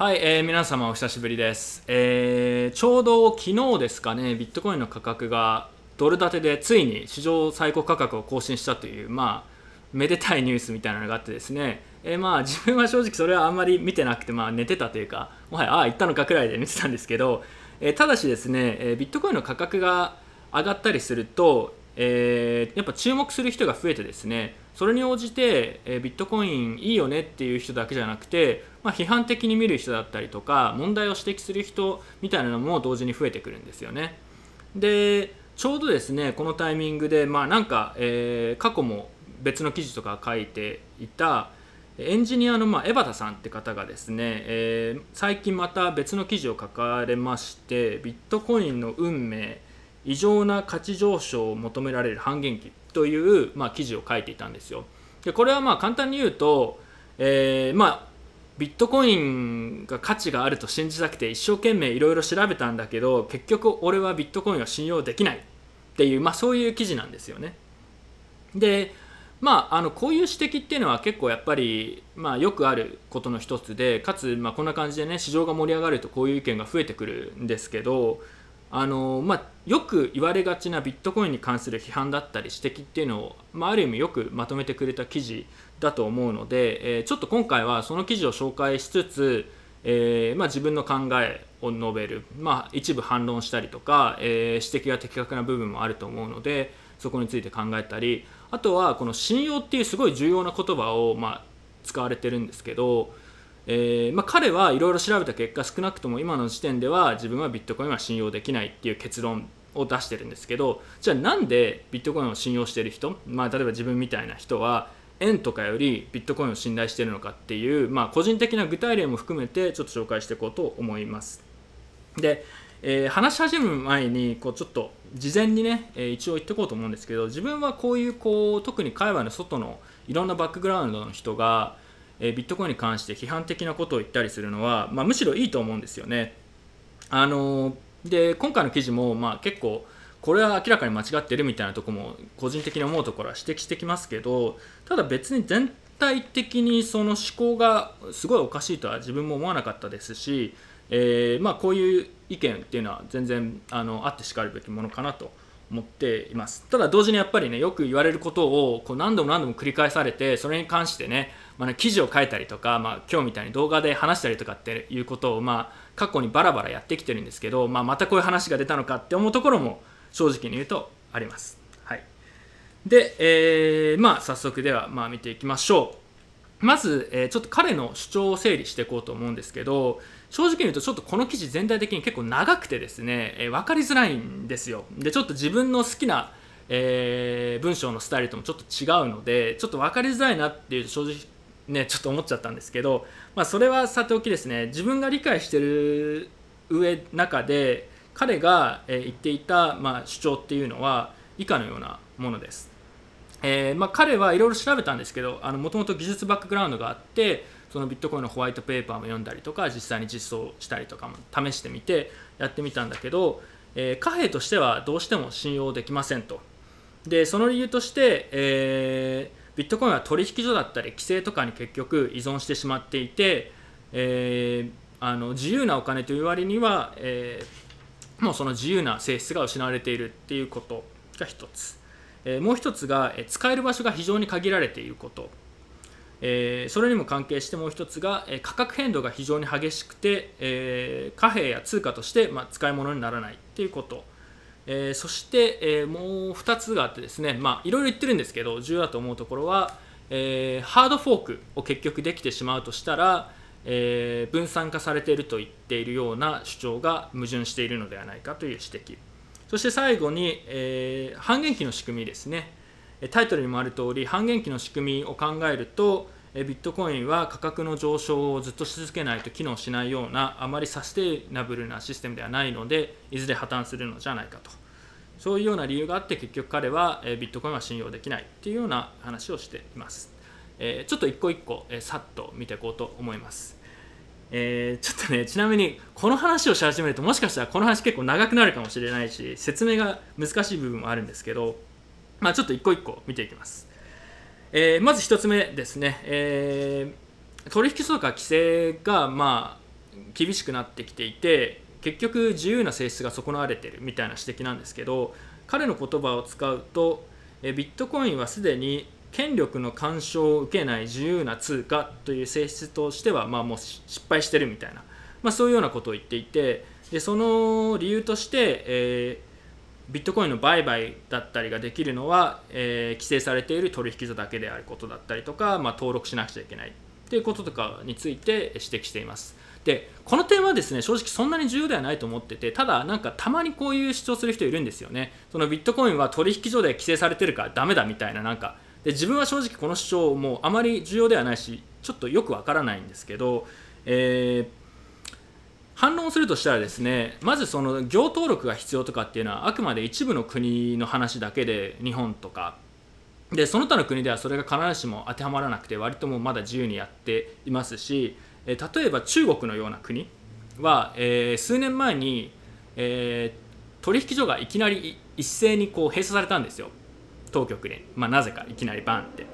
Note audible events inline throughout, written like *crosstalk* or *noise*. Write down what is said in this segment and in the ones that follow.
はい、えー皆様お久しぶりです、えーちょうど昨日ですかねビットコインの価格がドル建てでついに史上最高価格を更新したというまあめでたいニュースみたいなのがあってですね、えーまあ自分は正直それはあんまり見てなくて、まあ、寝てたというかもはやああ行ったのかくらいで見てたんですけど、えーただしですね、えービットコインの価格が上がったりすると、えーやっぱ注目する人が増えてですねそれに応じて、えービットコインいいよねっていう人だけじゃなくて、まあ、批判的に見る人だったりとか問題を指摘する人みたいなのも同時に増えてくるんですよね。でちょうどですねこのタイミングで、まあ、なんか、えー過去も別の記事とか書いていたエンジニアの、ま、江端さんって方がですね、えー最近また別の記事を書かれましてビットコインの運命異常な価値上昇を求められる半減期という、まあ、記事を書いていたんですよ。でこれはまあ簡単に言うと、えーまあビットコインが価値があると信じたくて一生懸命いろいろ調べたんだけど結局俺はビットコインを信用できないっていう、まあ、そういう記事なんですよね。でまあ、あのこういう指摘っていうのは結構やっぱり、まあ、よくあることの一つでかつ、まあ、こんな感じでね市場が盛り上がるとこういう意見が増えてくるんですけどあの、まあ、よく言われがちなビットコインに関する批判だったり指摘っていうのを、まあ、ある意味よくまとめてくれた記事だと思うので、えーちょっと今回はその記事を紹介しつつ、えーまあ、自分の考えを述べる、まあ、一部反論したりとか、えー指摘が的確な部分もあると思うのでそこについて考えたりあとはこの信用っていうすごい重要な言葉を、まあ、使われてるんですけど、えーまあ、彼はいろいろ調べた結果少なくとも今の時点では自分はビットコインは信用できないっていう結論を出してるんですけどじゃあなんでビットコインを信用してる人、まあ、例えば自分みたいな人は円とかよりビットコインを信頼してるのかっていう、まあ、個人的な具体例も含めてちょっと紹介していこうと思います。で、えー話し始める前にこうちょっと事前にね、えー一応言っておこうと思うんですけど自分はこういうこう特に海外の外のいろんなバックグラウンドの人が、えビットコインに関して批判的なことを言ったりするのは、まあ、むしろいいと思うんですよね。あので今回の記事も、まあ、結構これは明らかに間違ってるみたいなとこも個人的に思うところは指摘してきますけどただ別に全体的にその思考がすごいおかしいとは自分も思わなかったですし、えーまあ、こういう意見っていうのは全然あのあってしかるべきものかなと思っていますただ同時にやっぱりねよく言われることをこう何度も何度も繰り返されてそれに関してね,、まあね記事を書いたりとか、まあ、今日みたいに動画で話したりとかっていうことを、まあ、過去にバラバラやってきてるんですけど、まあ、またこういう話が出たのかって思うところも正直に言うとあります。はい、で、えーまあ、早速ではまあ見ていきましょう。まず、えーちょっと彼の主張を整理していこうと思うんですけど正直に言うとちょっとこの記事全体的に結構長くてですね、えー分かりづらいんですよでちょっと自分の好きな、えー文章のスタイルともちょっと違うのでちょっと分かりづらいなっていう正直ねちょっと思っちゃったんですけど、まあ、それはさておきですね自分が理解してる上中で彼が、言っていた、まあ、主張っていうのは以下のようなものです。えーまあ、彼はいろいろ調べたんですけどもともと技術バックグラウンドがあってそのビットコインのホワイトペーパーも読んだりとか実際に実装したりとかも試してみてやってみたんだけど、えー貨幣としてはどうしても信用できませんとでその理由として、えービットコインは取引所だったり規制とかに結局依存してしまっていて、えーあの自由なお金という割には、えーもうその自由な性質が失われているっていうことが一つ、えーもう一つが、え使える場所が非常に限られていること、えそれにも関係してもう一つが、え価格変動が非常に激しくて、え貨幣や通貨として、まあ、使い物にならないっていうこと、えーそして、えーもう2つがあってですねまあいろいろ言ってるんですけど重要だと思うところは、えーハードフォークを結局できてしまうとしたら、え分散化されていると言っているような主張が矛盾しているのではないかという指摘。そして最後に、え半減期の仕組みですね。タイトルにもある通り半減期の仕組みを考えるとビットコインは価格の上昇をずっとし続けないと機能しないようなあまりサステイナブルなシステムではないのでいずれ破綻するのじゃないかと。そういうような理由があって結局彼はビットコインは信用できないっていうような話をしています、えちょっと一個一個えさっと見ていこうと思います。えーちょっとねちなみにこの話をし始めるともしかしたらこの話結構長くなるかもしれないし説明が難しい部分もあるんですけどまあ、ちょっと一個一個見ていきます。えーまず一つ目ですね、えー取引所とか規制が、まあ厳しくなってきていて結局自由な性質が損なわれてるみたいな指摘なんですけど彼の言葉を使うとビットコインはすでに権力の干渉を受けない自由な通貨という性質としては、まあ、もう失敗してるみたいな、まあ、そういうようなことを言っていてでその理由として、えー、ビットコインの売買だったりができるのは、えー、規制されている取引所だけであることだったりとか、まあ、登録しなくちゃいけないということとかについて指摘しています。でこの点はですね正直そんなに重要ではないと思っててただなんかたまにこういう主張する人いるんですよね。そのビットコインは取引所で規制されてるからダメだみたいななんか。で自分は正直この主張もあまり重要ではないしちょっとよくわからないんですけど、えー、反論するとしたらですねまずその行登録が必要とかっていうのはあくまで一部の国の話だけで日本とか。でその他の国ではそれが必ずしも当てはまらなくて割ともまだ自由にやっていますし例えば中国のような国は、えー、数年前に、えー、取引所がいきなり一斉にこう閉鎖されたんですよ。当局に、まあ、なぜかいきなりバンって。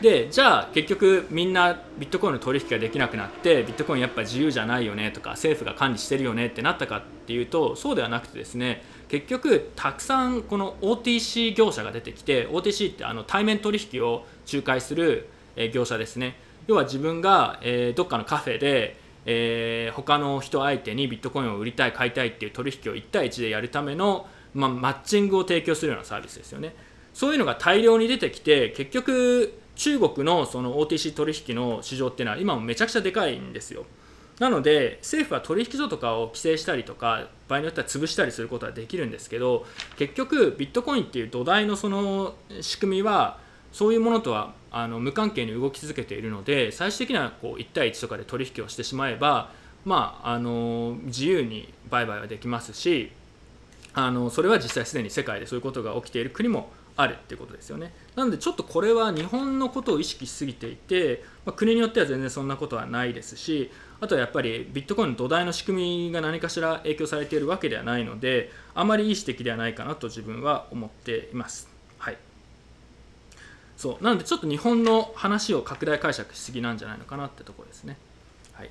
でじゃあ結局みんなビットコインの取引ができなくなってビットコインやっぱ自由じゃないよねとか政府が管理してるよねってなったかっていうとそうではなくてですね結局たくさんこの OTC 業者が出てきて OTC ってあの対面取引を仲介する業者ですね。要は自分が、えー、どっかのカフェで、えー、他の人相手にビットコインを売りたい買いたいっていう取引を1対1でやるための、まあ、マッチングを提供するようなサービスですよね。そういうのが大量に出てきて結局中国のその OTC 取引の市場っていうのは今もめちゃくちゃでかいんですよ。なので政府は取引所とかを規制したりとか場合によっては潰したりすることはできるんですけど結局ビットコインっていう土台のその仕組みはそういうものとはあの無関係に動き続けているので最終的にはこう1対1とかで取引をしてしまえば、まあ、あの自由に売買はできますしあのそれは実際すでに世界でそういうことが起きている国もあるってことですよね。なのでちょっとこれは日本のことを意識しすぎていて、まあ、国によっては全然そんなことはないですしあとはやっぱりビットコインの土台の仕組みが何かしら影響されているわけではないのであまりいい指摘ではないかなと自分は思っています。そうなのでちょっと日本の話を拡大解釈しすぎなんじゃないのかなってところですね。はい、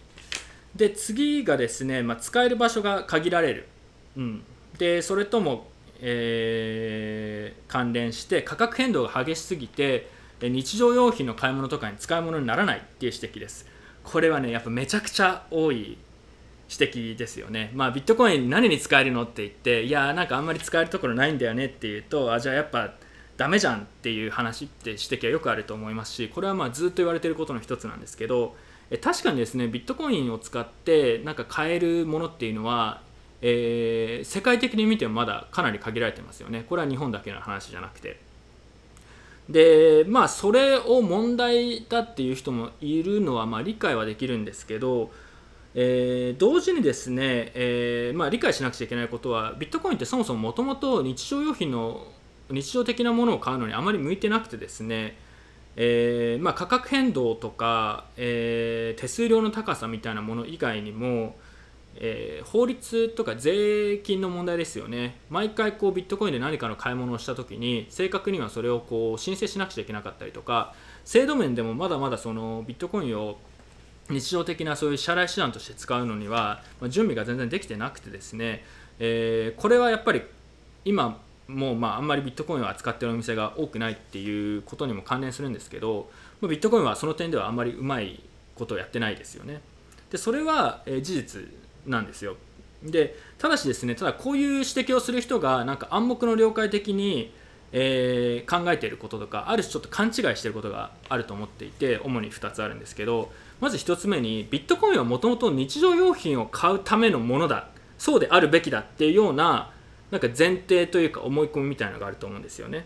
で次がですね、まあ、使える場所が限られる、うん、でそれとも、えー、関連して価格変動が激しすぎて日常用品の買い物とかに使い物にならないっていう指摘です。これはねやっぱめちゃくちゃ多い指摘ですよね。まあビットコイン何に使えるのって言っていやなんかあんまり使えるところないんだよねっていうとあじゃあやっぱダメじゃんっていう話って指摘はよくあると思いますしこれはまあずっと言われてることの一つなんですけど確かにですねビットコインを使ってなんか買えるものっていうのは、えー、世界的に見てもまだかなり限られてますよね。これは日本だけの話じゃなくて。でまあそれを問題だっていう人もいるのはまあ理解はできるんですけどえー、同時にですね、えーまあ、理解しなくちゃいけないことはビットコインってそもそももともと日常用品の日常的なものを買うのにあまり向いてなくてですね、えーまあ、価格変動とか、えー、手数料の高さみたいなもの以外にも、えー、法律とか税金の問題ですよね。毎回こうビットコインで何かの買い物をした時に正確にはそれをこう申請しなくちゃいけなかったりとか制度面でもまだまだそのビットコインを日常的なそういう支払い手段として使うのには、ま、準備が全然できてなくてですね、えー、これはやっぱり今もうまああんまりビットコインを扱ってるお店が多くないっていうことにも関連するんですけどビットコインはその点ではあんまりうまいことをやってないですよね。でそれは、事実なんですよ。でただしですねただこういう指摘をする人がなんか暗黙の了解的に、えー、考えていることとかある種ちょっと勘違いしていることがあると思っていて主に2つあるんですけどまず1つ目にビットコインはもともと日常用品を買うためのものだそうであるべきだっていうようななんか前提というか思い込みみたいなのがあると思うんですよね。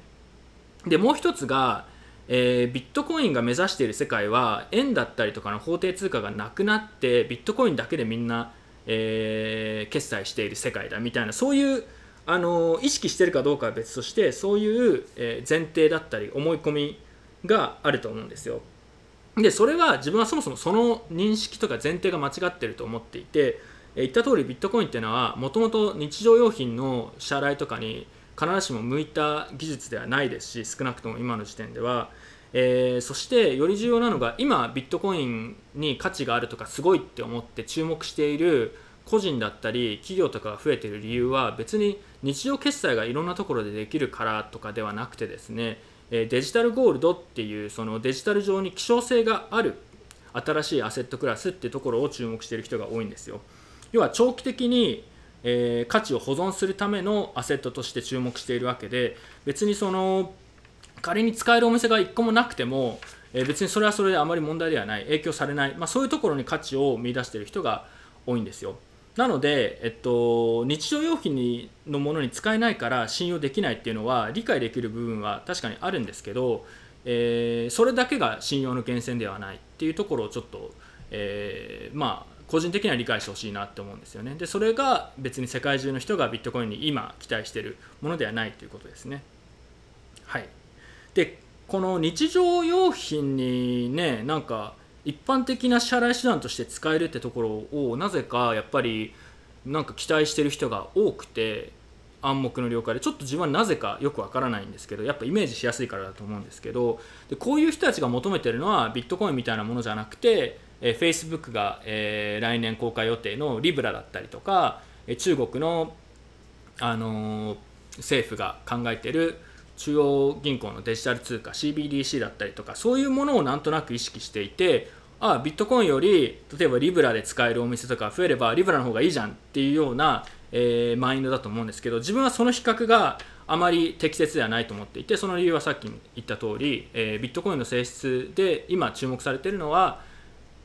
でもう一つが、えー、ビットコインが目指している世界は円だったりとかの法定通貨がなくなってビットコインだけでみんな、えー、決済している世界だみたいなそういうあの意識してるかどうかは別としてそういう、前提だったり思い込みがあると思うんですよ。でそれは自分はそもそもその認識とか前提が間違ってると思っていてえ言った通りビットコインっていうのはもともと日常用品の支払いとかに必ずしも向いた技術ではないですし少なくとも今の時点では、えー、そしてより重要なのが今ビットコインに価値があるとかすごいって思って注目している個人だったり企業とかが増えている理由は別に日常決済がいろんなところでできるからとかではなくてですねデジタルゴールドっていうそのデジタル上に希少性がある新しいアセットクラスっていうところを注目している人が多いんですよ。要は長期的に、えー、価値を保存するためのアセットとして注目しているわけで別にその仮に使えるお店が1個もなくても、えー、別にそれはそれであまり問題ではない影響されない、まあ、そういうところに価値を見出している人が多いんですよ。なので、えっと、日常用品にのものに使えないから信用できないっていうのは理解できる部分は確かにあるんですけど、えー、それだけが信用の源泉ではないっていうところをちょっと、えー、まあ個人的には理解してほしいなって思うんですよね。でそれが別に世界中の人がビットコインに今期待してるものではないということですね。はい。でこの日常用品にねなんか一般的な支払い手段として使えるってところをなぜかやっぱりなんか期待してる人が多くて暗黙の了解でちょっと自分はなぜかよくわからないんですけどやっぱイメージしやすいからだと思うんですけどでこういう人たちが求めてるのはビットコインみたいなものじゃなくて、えー、Facebook が、えー、来年公開予定のリブラだったりとか、えー、中国の、あのー、政府が考えてる中央銀行のデジタル通貨 CBDC だったりとかそういうものをなんとなく意識していてあビットコインより例えばリブラで使えるお店とか増えればリブラの方がいいじゃんっていうような、えー、マインドだと思うんですけど自分はその比較があまり適切ではないと思っていてその理由はさっき言った通り、えー、ビットコインの性質で今注目されているのは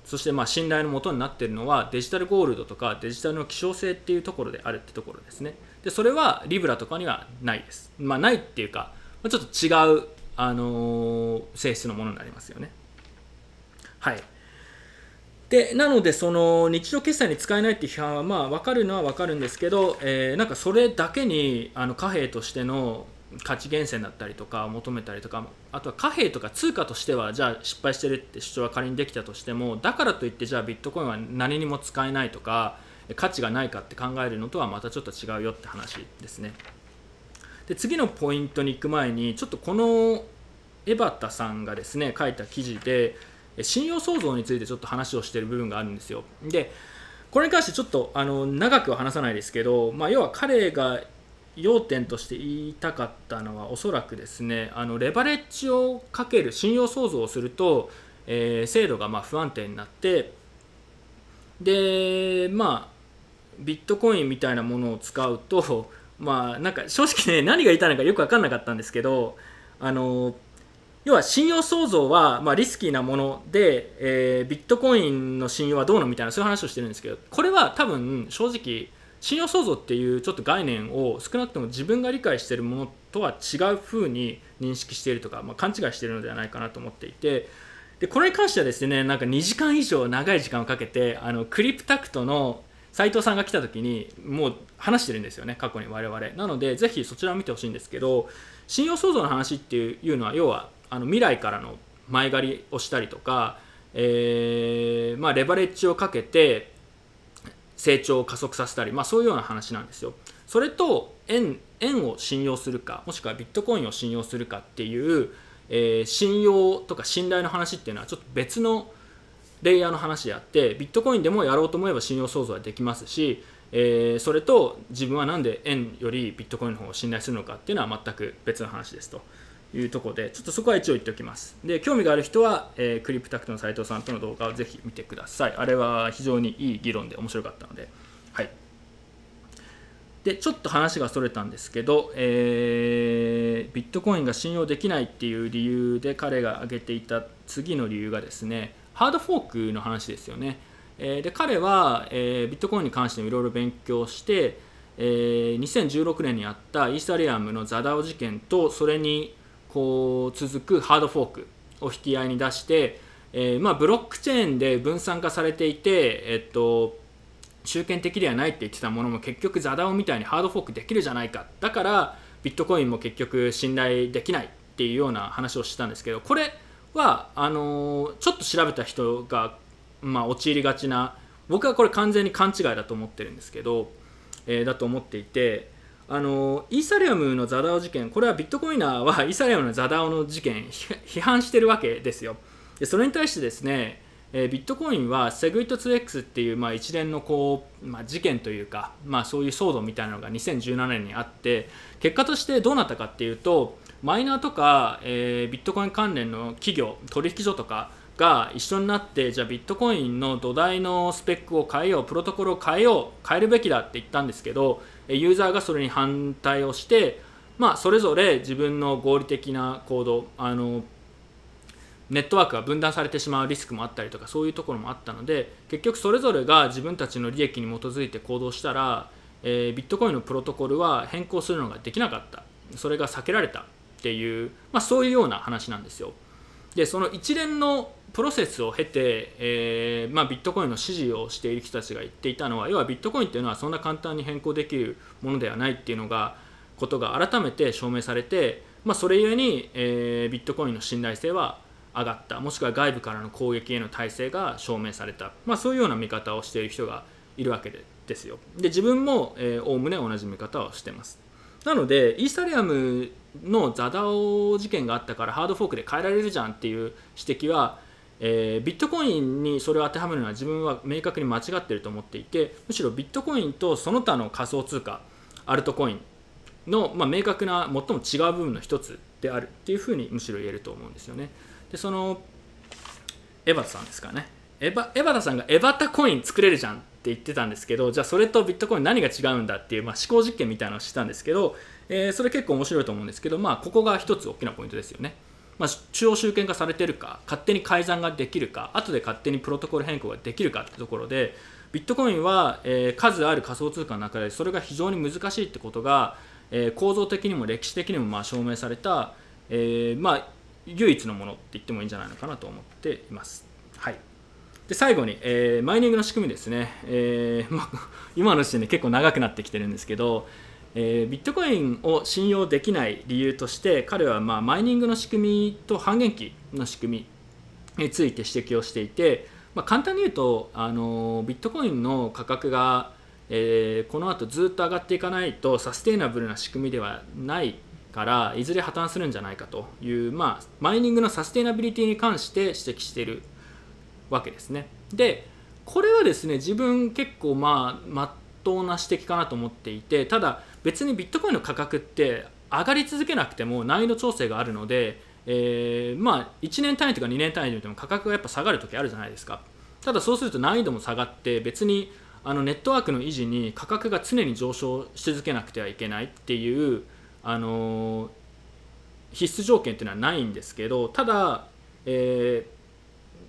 そしてまあ信頼のもとになっているのはデジタルゴールドとかデジタルの希少性っていうところであるってところですね。でそれはリブラとかにはないです、まあ、ないっていうかちょっと違う、あのー、性質のものになりますよね。はい。でなのでその日常決済に使えないっていう批判はまあ分かるのは分かるんですけど、えー、なんかそれだけにあの貨幣としての価値源泉だったりとか求めたりとかあとは貨幣とか通貨としてはじゃあ失敗してるって主張は仮にできたとしてもだからといってじゃあビットコインは何にも使えないとか価値がないかって考えるのとはまたちょっと違うよって話ですねで次のポイントに行く前にちょっとこの江端さんがですね書いた記事で信用創造についてちょっと話をしている部分があるんですよ。でこれに関してちょっとあの長くは話さないですけど、まあ、要は彼が要点として言いたかったのはおそらくですねあのレバレッジをかける信用創造をすると、えー、制度がま不安定になってでまあビットコインみたいなものを使うと *laughs* まあなんか正直ね何が言いたいのかよく分かんなかったんですけどあの要は信用創造はまあリスキーなもので、えー、ビットコインの信用はどうのみたいなそういう話をしてるんですけどこれは多分正直信用創造っていうちょっと概念を少なくとも自分が理解しているものとは違う風に認識しているとか、まあ、勘違いしているのではないかなと思っていてでこれに関してはですねなんか2時間以上長い時間をかけてあのクリプタクトの斉藤さんが来た時にもう話してるんですよね過去に我々。なのでぜひそちらを見てほしいんですけど信用創造の話っていうのは要はあの未来からの前借りをしたりとか、えー、まあ、レバレッジをかけて成長を加速させたり、まあ、そういうような話なんですよ。それと円円を信用するかもしくはビットコインを信用するかっていう、えー、信用とか信頼の話っていうのはちょっと別のレイヤーの話であってビットコインでもやろうと思えば信用創造はできますし、えー、それと自分は何で円よりビットコインの方を信頼するのかっていうのは全く別の話ですと。いうところでちょっとそこは一応言っておきます。で興味がある人は、えー、クリプタクトの斉藤さんとの動画をぜひ見てください。あれは非常にいい議論で面白かったので。はい。でちょっと話がそれたんですけど、えー、ビットコインが信用できないっていう理由で彼が挙げていた次の理由がですねハードフォークの話ですよね、えー、で彼は、えー、ビットコインに関していろいろ勉強してえー、2016年にあったイーサリアムのザダオ事件とそれにこう続くハードフォークを引き合いに出して、えー、まあ、ブロックチェーンで分散化されていて、えっと、集権的ではないって言ってたものも結局ザダオみたいにハードフォークできるじゃないか。だからビットコインも結局信頼できないっていうような話をしてたんですけどこれはあのー、ちょっと調べた人が、まあ、陥りがちな僕はこれ完全に勘違いだと思ってるんですけど、えー、だと思っていてあのイーサリアムのザダオ事件これはビットコイナーはイーサリアムのザダオの事件批判してるわけですよ。でそれに対してですねえー、ビットコインはセグイット 2X っていう、まあ、一連のこう、まあ、事件というか、まあ、そういう騒動みたいなのが2017年にあって結果としてどうなったかっていうとマイナーとか、えー、ビットコイン関連の企業取引所とかが一緒になってじゃあビットコインの土台のスペックを変えようプロトコルを変えよう変えるべきだって言ったんですけどユーザーがそれに反対をしてまあ、それぞれ自分の合理的な行動あのネットワークが分断されてしまうリスクもあったりとかそういうところもあったので結局それぞれが自分たちの利益に基づいて行動したら、えー、ビットコインのプロトコルは変更するのができなかった。それが避けられたっていう、まあ、そういうような話なんですよ。でその一連のプロセスを経て、えーまあ、ビットコインの支持をしている人たちが言っていたのは要はビットコインっていうのはそんな簡単に変更できるものではないっていうのがことが改めて証明されて、まあ、それゆえに、えー、ビットコインの信頼性は上がった。もしくは外部からの攻撃への体制が証明された、まあ、そういうような見方をしている人がいるわけでですよ。で自分もおおむね同じ見方をしてます。なのでイーサリアムのザダオ事件があったからハードフォークで変えられるじゃんっていう指摘は、えー、ビットコインにそれを当てはめるのは自分は明確に間違っていると思っていてむしろビットコインとその他の仮想通貨アルトコインの、まあ、明確な最も違う部分の一つであるっていうふうにむしろ言えると思うんですよね。でそのエバタさんですかねエバエバタさんがエバタコイン作れるじゃんって言ってたんですけどじゃあそれとビットコイン何が違うんだっていう、まあ、思考実験みたいなのをしたんですけど、えー、それ結構面白いと思うんですけど、まあ、ここが一つ大きなポイントですよね。まあ、中央集権化されてるか勝手に改ざんができるか後で勝手にプロトコル変更ができるかってところでビットコインは、えー、数ある仮想通貨の中でそれが非常に難しいってことが、えー、構造的にも歴史的にもまあ証明された、えーまあ、唯一のものって言ってもいいんじゃないのかなと思っています。はい、で最後に、えー、マイニングの仕組みですね、えーま今の時点で結構長くなってきてるんですけど、えー、ビットコインを信用できない理由として彼は、まあ、マイニングの仕組みと半減期の仕組みについて指摘をしていて、まあ、簡単に言うとあのビットコインの価格が、えー、この後ずっと上がっていかないとサステイナブルな仕組みではないからいずれ破綻するんじゃないかという、まあ、マイニングのサステイナビリティに関して指摘しているわけですね。でこれはですね自分結構まあまっとうな指摘かなと思っていてただ別にビットコインの価格って上がり続けなくても難易度調整があるので、えー、まあ1年単位とか2年単位で見ても価格がやっぱ下がる時あるじゃないですか。ただそうすると難易度も下がって別にあのネットワークの維持に価格が常に上昇し続けなくてはいけないっていうあの必須条件っていうのはないんですけどただ、え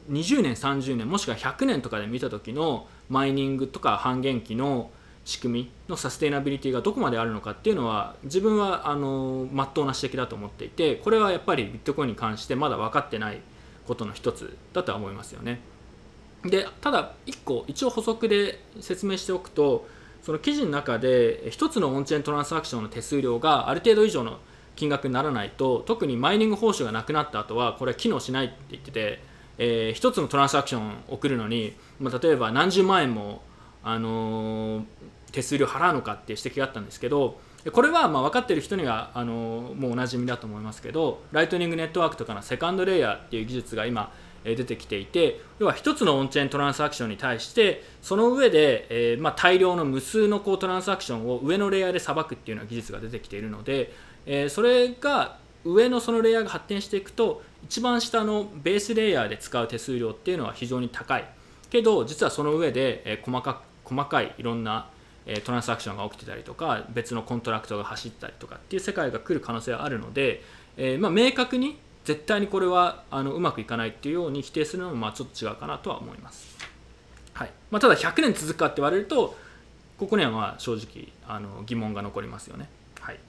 ー、20年30年もしくは100年とかで見た時のマイニングとか半減期の仕組みのサステイナビリティがどこまであるのかっていうのは自分はあの真っ当な指摘だと思っていてこれはやっぱりビットコインに関してまだ分かってないことの一つだとは思いますよね。でただ1個一応補足で説明しておくとその記事の中で1つのオンチェーントランスアクションの手数料がある程度以上の金額にならないと特にマイニング報酬がなくなった後はこれは機能しないって言ってて、えー、1つのトランスアクションを送るのに、まあ、例えば何十万円も、あのー、手数料払うのかっていう指摘があったんですけどこれはまあ分かっている人にはあの、もうおなじみだと思いますけどライトニングネットワークとかのセカンドレイヤーっていう技術が今出てきていて要は1つのオンチェーントランスアクションに対してその上で、え、まあ、大量の無数のこうトランスアクションを上のレイヤーでさばくっていうような技術が出てきているので、え、それが上のそのレイヤーが発展していくと一番下のベースレイヤーで使う手数料っていうのは非常に高い。けど実はその上で、え細かく細かいいろんなえトランザクションが起きてたりとか別のコントラクトが走ったりとかっていう世界が来る可能性はあるので、えー、まあ、明確に絶対にこれはあのうまくいかないっていうように否定するのもまあちょっと違うかなとは思います、はい。まあ、ただ100年続くかって言われるとここにはまあ正直あの疑問が残りますよね、はい、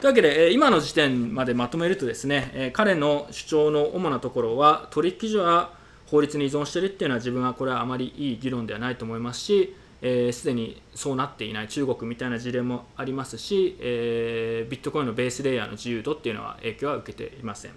というわけで、え今の時点までまとめるとですね、え彼の主張の主なところは取引所は法律に依存してるっていうのは自分はこれはあまりいい議論ではないと思いますしすで、えー、にそうなっていない中国みたいな事例もありますし、えー、ビットコインのベースレイヤーの自由度っていうのは影響は受けていません。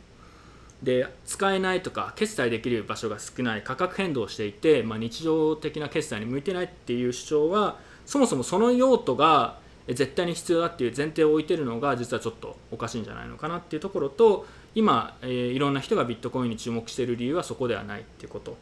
で使えないとか決済できる場所が少ない価格変動していて、まあ、日常的な決済に向いてないっていう主張はそもそもその用途が、絶対に必要だっていう前提を置いてるのが実はちょっとおかしいんじゃないのかなっていうところと今、えー、いろんな人がビットコインに注目している理由はそこではないっていうこと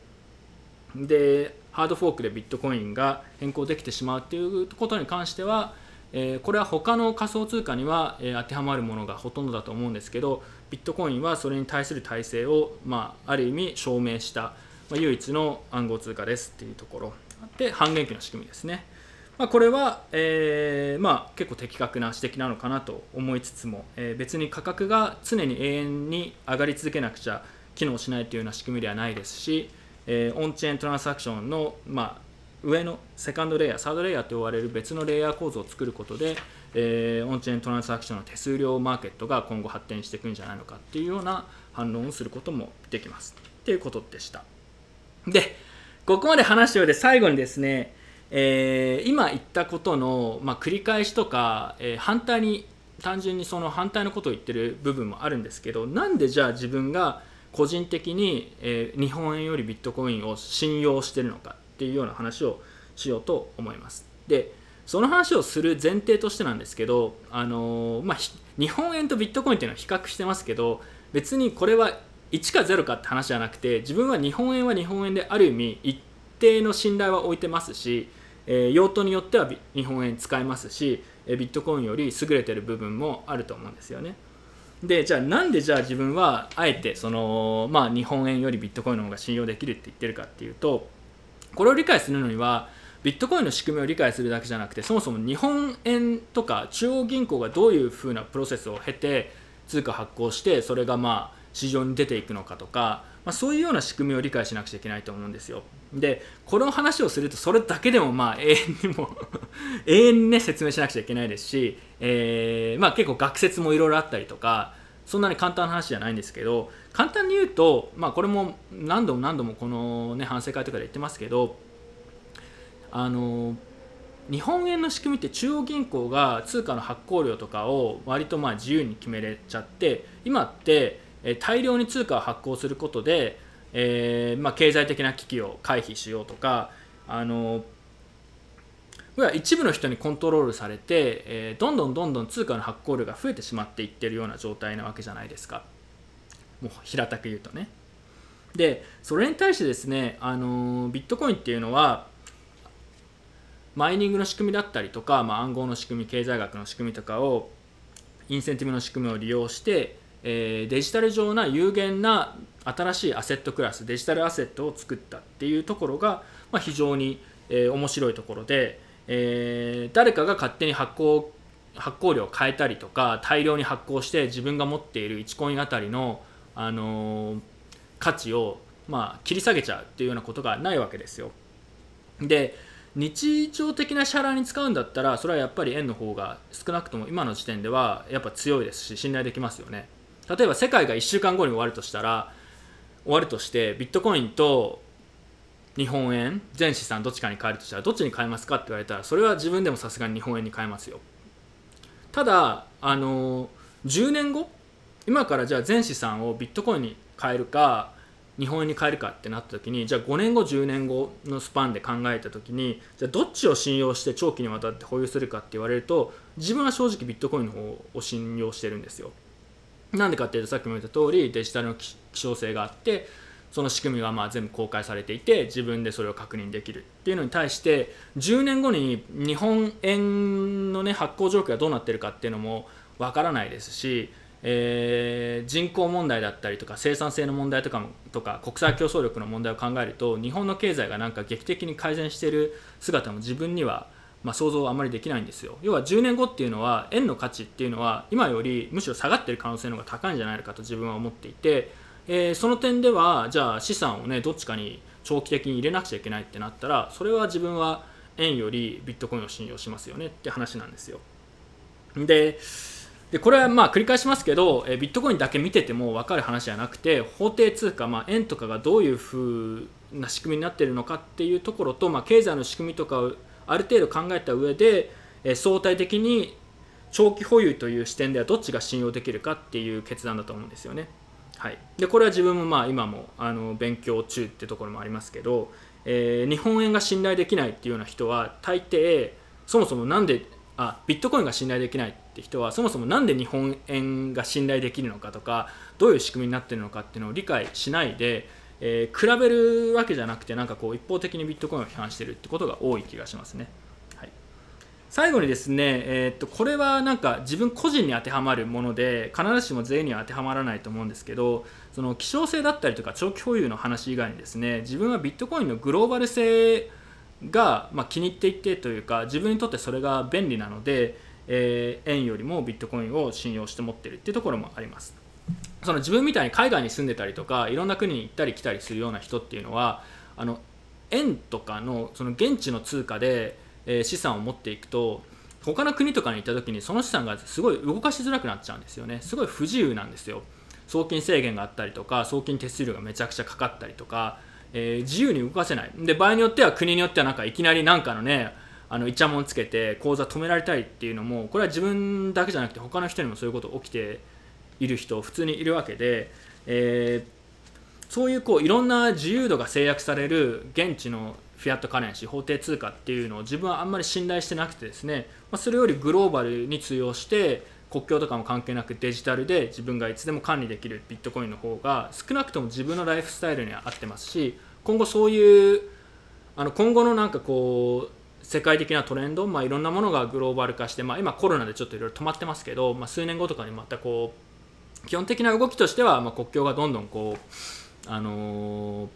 でハードフォークでビットコインが変更できてしまうっていうことに関しては、え、これは他の仮想通貨には、え、当てはまるものがほとんどだと思うんですけどビットコインはそれに対する体制を、まあ、ある意味証明した、ま、唯一の暗号通貨ですっていうところで半減期の仕組みですね。まあ、これは、えー、まあ、結構的確な指摘なのかなと思いつつも、えー、別に価格が常に永遠に上がり続けなくちゃ機能しないというような仕組みではないですし、えー、オンチェーントランサクションの、まあ、上のセカンドレイヤーサードレイヤーと呼ばれる別のレイヤー構造を作ることで、えー、オンチェーントランサクションの手数料マーケットが今後発展していくんじゃないのかっていうような反論をすることもできます。っていうことでした。でここまで話したようで最後にですねえー、今言ったことの、まあ、繰り返しとか、えー、反対に単純にその反対のことを言ってる部分もあるんですけどなんでじゃあ自分が個人的に、えー、日本円よりビットコインを信用してるのかっていうような話をしようと思います。でその話をする前提としてなんですけど、あのまあ、日本円とビットコインっていうのは比較してますけど別にこれは1か0かって話じゃなくて自分は日本円は日本円である意味一定の信頼は置いてますしえー、用途によっては日本円使えますし、ビットコインより優れてる部分もあると思うんですよね。でじゃあなんでじゃあ自分はあえてその、まあ、日本円よりビットコインの方が信用できるって言ってるかっていうとこれを理解するのにはビットコインの仕組みを理解するだけじゃなくてそもそも日本円とか中央銀行がどういうふうなプロセスを経て通貨発行してそれがまあ市場に出ていくのかとか、まあ、そういうような仕組みを理解しなくちゃいけないと思うんですよ。でこの話をするとそれだけでもまあ *laughs* 永遠にも *laughs* 永遠にね説明しなくちゃいけないですし、えー、まあ、結構学説もいろいろあったりとかそんなに簡単な話じゃないんですけど簡単に言うと、まあ、これも何度も何度もこの、ね、反省会とかで言ってますけどあの日本円の仕組みって中央銀行が通貨の発行量とかを割とまあ自由に決めれちゃって今って大量に通貨を発行することでえー、まあ、経済的な危機を回避しようとかあの一部の人にコントロールされて、えー、どんどんどんどん通貨の発行量が増えてしまっていってるような状態なわけじゃないですか。もう平たく言うとね。でそれに対してですね、あのビットコインっていうのはマイニングの仕組みだったりとか、まあ、暗号の仕組み経済学の仕組みとかをインセンティブの仕組みを利用して、えー、デジタル上な有限な新しいアセットクラスデジタルアセットを作ったっていうところが、まあ、非常に、えー、面白いところで、えー、誰かが勝手に発行発行量を変えたりとか大量に発行して自分が持っている1コインあたりの、あのー、価値を、まあ、切り下げちゃうっていうようなことがないわけですよ。で日常的な支払いに使うんだったらそれはやっぱり円の方が少なくとも今の時点ではやっぱ強いですし信頼できますよね。例えば世界が1週間後に終わるとしたら終わるとしてビットコインと日本円全資産どっちかに変えるとしたらどっちに変えますかって言われたらそれは自分でもさすがに日本円に変えますよ。ただあの10年後今からじゃあ全資産をビットコインに変えるか日本円に変えるかってなった時にじゃあ5年後10年後のスパンで考えた時にじゃあどっちを信用して長期にわたって保有するかって言われると自分は正直ビットコインの方を信用してるんですよ。なんでかっていうとさっきも言った通りデジタルの希少性があってその仕組みはまあ全部公開されていて自分でそれを確認できるっていうのに対して10年後に日本円の、ね、発行状況がどうなってるかっていうのもわからないですし、えー、人口問題だったりとか生産性の問題とかもとか国際競争力の問題を考えると日本の経済がなんか劇的に改善している姿も自分にはまあ、想像はあまりできないんですよ。要は10年後っていうのは円の価値っていうのは今よりむしろ下がってる可能性の方が高いんじゃないかと自分は思っていて、えー、その点ではじゃあ資産をねどっちかに長期的に入れなくちゃいけないってなったらそれは自分は円よりビットコインを信用しますよねって話なんですよ。ででこれはまあ繰り返しますけど、えビットコインだけ見てても分かる話じゃなくて法定通貨、まあ、円とかがどういうふうな仕組みになっているのかっていうところと、まあ、経済の仕組みとかをある程度考えた上で、え相対的に長期保有という視点ではどっちが信用できるかっていう決断だと思うんですよね。はい、でこれは自分もまあ今もあの勉強中ってところもありますけど、えー、日本円が信頼できないっていうような人は大抵そもそも何であビットコインが信頼できないって人はそもそも何で日本円が信頼できるのかとかどういう仕組みになってるのかっていうのを理解しないで、えー、比べるわけじゃなくてなんかこう一方的にビットコインを批判してるってことが多い気がしますね。はい、最後にですね、えー、っとこれはなんか自分個人に当てはまるもので必ずしも全員には当てはまらないと思うんですけどその希少性だったりとか長期保有の話以外にですね自分はビットコインのグローバル性が、まあ、気に入っていてというか自分にとってそれが便利なので、えー、円よりもビットコインを信用して持ってるっていうところもありますその自分みたいに海外に住んでたりとかいろんな国に行ったり来たりするような人っていうのはあの円とかのその現地の通貨で、え、資産を持っていくと他の国とかに行った時にその資産がすごい動かしづらくなっちゃうんですよね。すごい不自由なんですよ。送金制限があったりとか送金手数料がめちゃくちゃかかったりとかえー、自由に動かせない。で場合によっては国によってはなんかいきなりなんかのねあのイチャモンつけて口座止められたりっていうのもこれは自分だけじゃなくて他の人にもそういうこと起きている人普通にいるわけで、えー、そういうこういろんな自由度が制約される現地のフィアットカレンシー法定通貨っていうのを自分はあんまり信頼してなくてですね、まあ、それよりグローバルに通用して国境とかも関係なくデジタルで自分がいつでも管理できるビットコインの方が少なくとも自分のライフスタイルには合ってますし今後そういうあの今後のなんかこう世界的なトレンド、まあ、いろんなものがグローバル化して、まあ、今コロナでちょっといろいろ止まってますけど、まあ、数年後とかにまたこう基本的な動きとしては、まあ、国境がどんどんこう、あのー、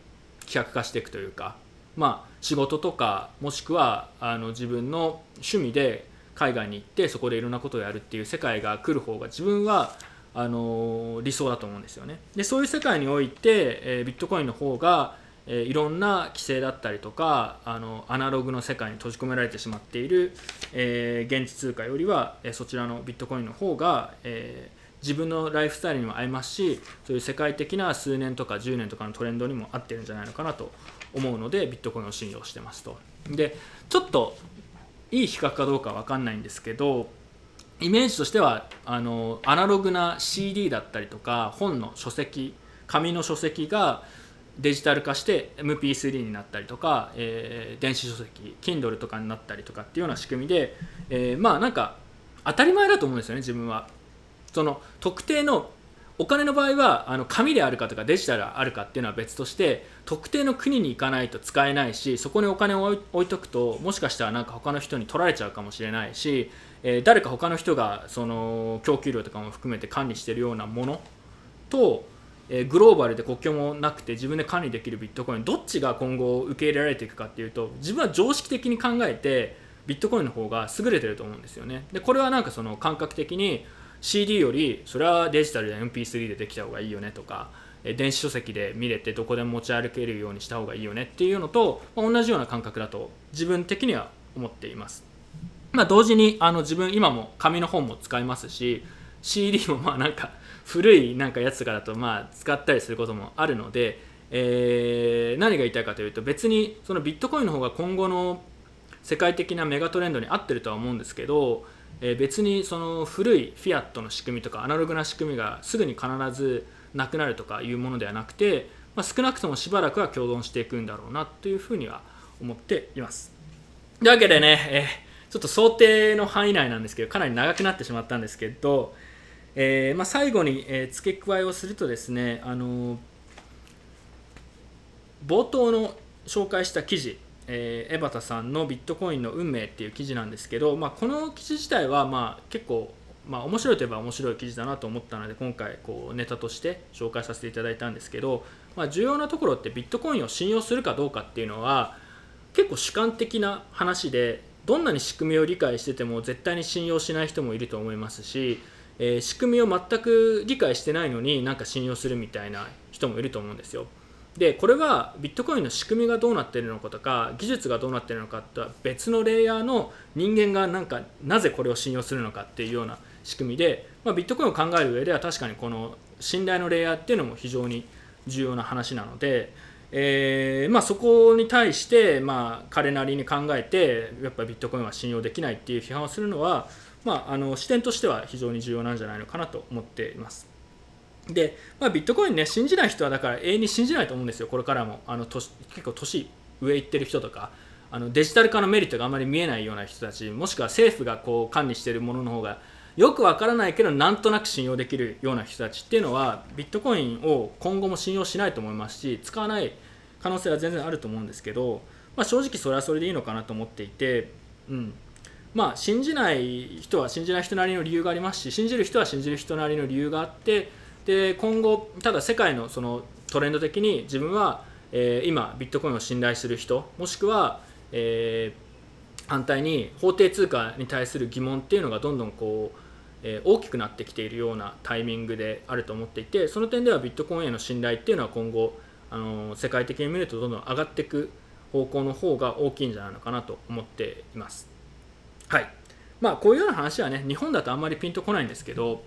希薄化していくというか、まあ、仕事とかもしくはあの自分の趣味で海外に行ってそこでいろんなことをやるっていう世界が来る方が自分はあの理想だと思うんですよね。でそういう世界において、えー、ビットコインの方が、え、いろんな規制だったりとかあのアナログの世界に閉じ込められてしまっている、え、現地通貨よりは、えそちらのビットコインの方が、え自分のライフスタイルにも合いますしそういう世界的な数年とか10年とかのトレンドにも合ってるんじゃないのかなと思うのでビットコインを信用してますと。でちょっといい比較かどうかは分かんないんですけどイメージとしてはあのアナログな CD だったりとか本の書籍紙の書籍がデジタル化して MP3 になったりとか、えー、電子書籍 Kindle とかになったりとかっていうような仕組みで、えー、まあなんか当たり前だと思うんですよね自分はその特定のお金の場合はあの紙であるかとかデジタルあるかっていうのは別として特定の国に行かないと使えないしそこにお金を置いとくともしかしたらなんか他の人に取られちゃうかもしれないし、えー、誰か他の人がその供給量とかも含めて管理しているようなものと、えー、グローバルで国境もなくて自分で管理できるビットコインどっちが今後受け入れられていくかっていうと自分は常識的に考えてビットコインの方が優れてると思うんですよね。でこれはなんかその感覚的に CD よりそれはデジタルで MP3 でできた方がいいよねとか電子書籍で見れてどこでも持ち歩けるようにした方がいいよねっていうのと、同じような感覚だと自分的には思っています。まあ、同時にあの自分今も紙の本も使いますし CD もまあなんか *laughs* 古いなんかやつとかだとまあ使ったりすることもあるので、えー、何が言いたいかというと別にそのビットコインの方が今後の世界的なメガトレンドに合ってるとは思うんですけどえー、別にその古いフィアットの仕組みとかアナログな仕組みがすぐに必ずなくなるとかいうものではなくて、まあ、少なくともしばらくは共存していくんだろうなというふうには思っています。というわけでね、えー、ちょっと想定の範囲内なんですけどかなり長くなってしまったんですけど、えー、まあ、最後に、え付け加えをするとですね、あの冒頭の紹介した記事えー、江端さんのビットコインの運命っていう記事なんですけど、まあ、この記事自体はまあ結構まあ、面白いといえば面白い記事だなと思ったので今回こうネタとして紹介させていただいたんですけど、まあ、重要なところってビットコインを信用するかどうかっていうのは結構主観的な話でどんなに仕組みを理解してても絶対に信用しない人もいると思いますし、えー、仕組みを全く理解してないのになんか信用するみたいな人もいると思うんですよ。でこれはビットコインの仕組みがどうなっているのかとか技術がどうなっているのかとは別のレイヤーの人間がなんかなぜこれを信用するのかっていうような仕組みで、まあ、ビットコインを考える上では確かにこの信頼のレイヤーっていうのも非常に重要な話なので、えーまあ、そこに対して、まあ、彼なりに考えてやっぱビットコインは信用できないっていう批判をするのは、まあ、あの視点としては非常に重要なんじゃないのかなと思っています。で、まあ、ビットコインね信じない人はだから永遠に信じないと思うんですよこれからも。あの年結構年上いってる人とかあのデジタル化のメリットがあまり見えないような人たちもしくは政府がこう管理しているものの方がよくわからないけどなんとなく信用できるような人たちっていうのはビットコインを今後も信用しないと思いますし使わない可能性は全然あると思うんですけど、まあ、正直それはそれでいいのかなと思っていて、うん。まあ、信じない人は信じない人なりの理由がありますし信じる人は信じる人なりの理由があってで今後ただ世界のそのトレンド的に自分は、えー、今ビットコインを信頼する人もしくは、えー、反対に法定通貨に対する疑問っていうのがどんどんこうえ大きくなってきているようなタイミングであると思っていてその点ではビットコインへの信頼っていうのは今後あの世界的に見るとどんどん上がっていく方向の方が大きいんじゃないのかなと思っています。はいまあこういうような話はね日本だとあんまりピンとこないんですけど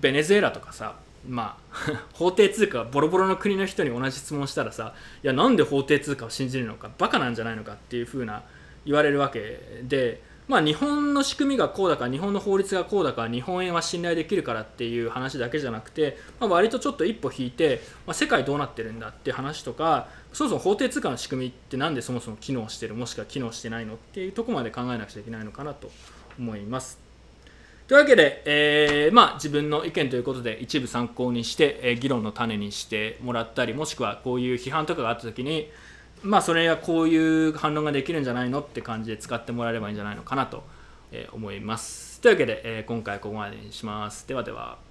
ベネズエラとかさまあ *laughs* 法定通貨はボロボロの国の人に同じ質問したらさいやなんで法定通貨を信じるのかバカなんじゃないのかっていうふうな言われるわけでまあ、日本の仕組みがこうだから日本の法律がこうだから日本円は信頼できるからっていう話だけじゃなくて、まあ、割とちょっと一歩引いて、まあ、世界どうなってるんだって話とかそもそも法定通貨の仕組みって何でそもそも機能してるもしくは機能してないのっていうとこまで考えなくちゃいけないのかなと思います。というわけで、えー、まあ、自分の意見ということで一部参考にして、えー、議論の種にしてもらったりもしくはこういう批判とかがあった時にまあそれはこういう反論ができるんじゃないのって感じで使ってもらえればいいんじゃないのかなと思います。というわけで、え今回ここまでにします。ではでは。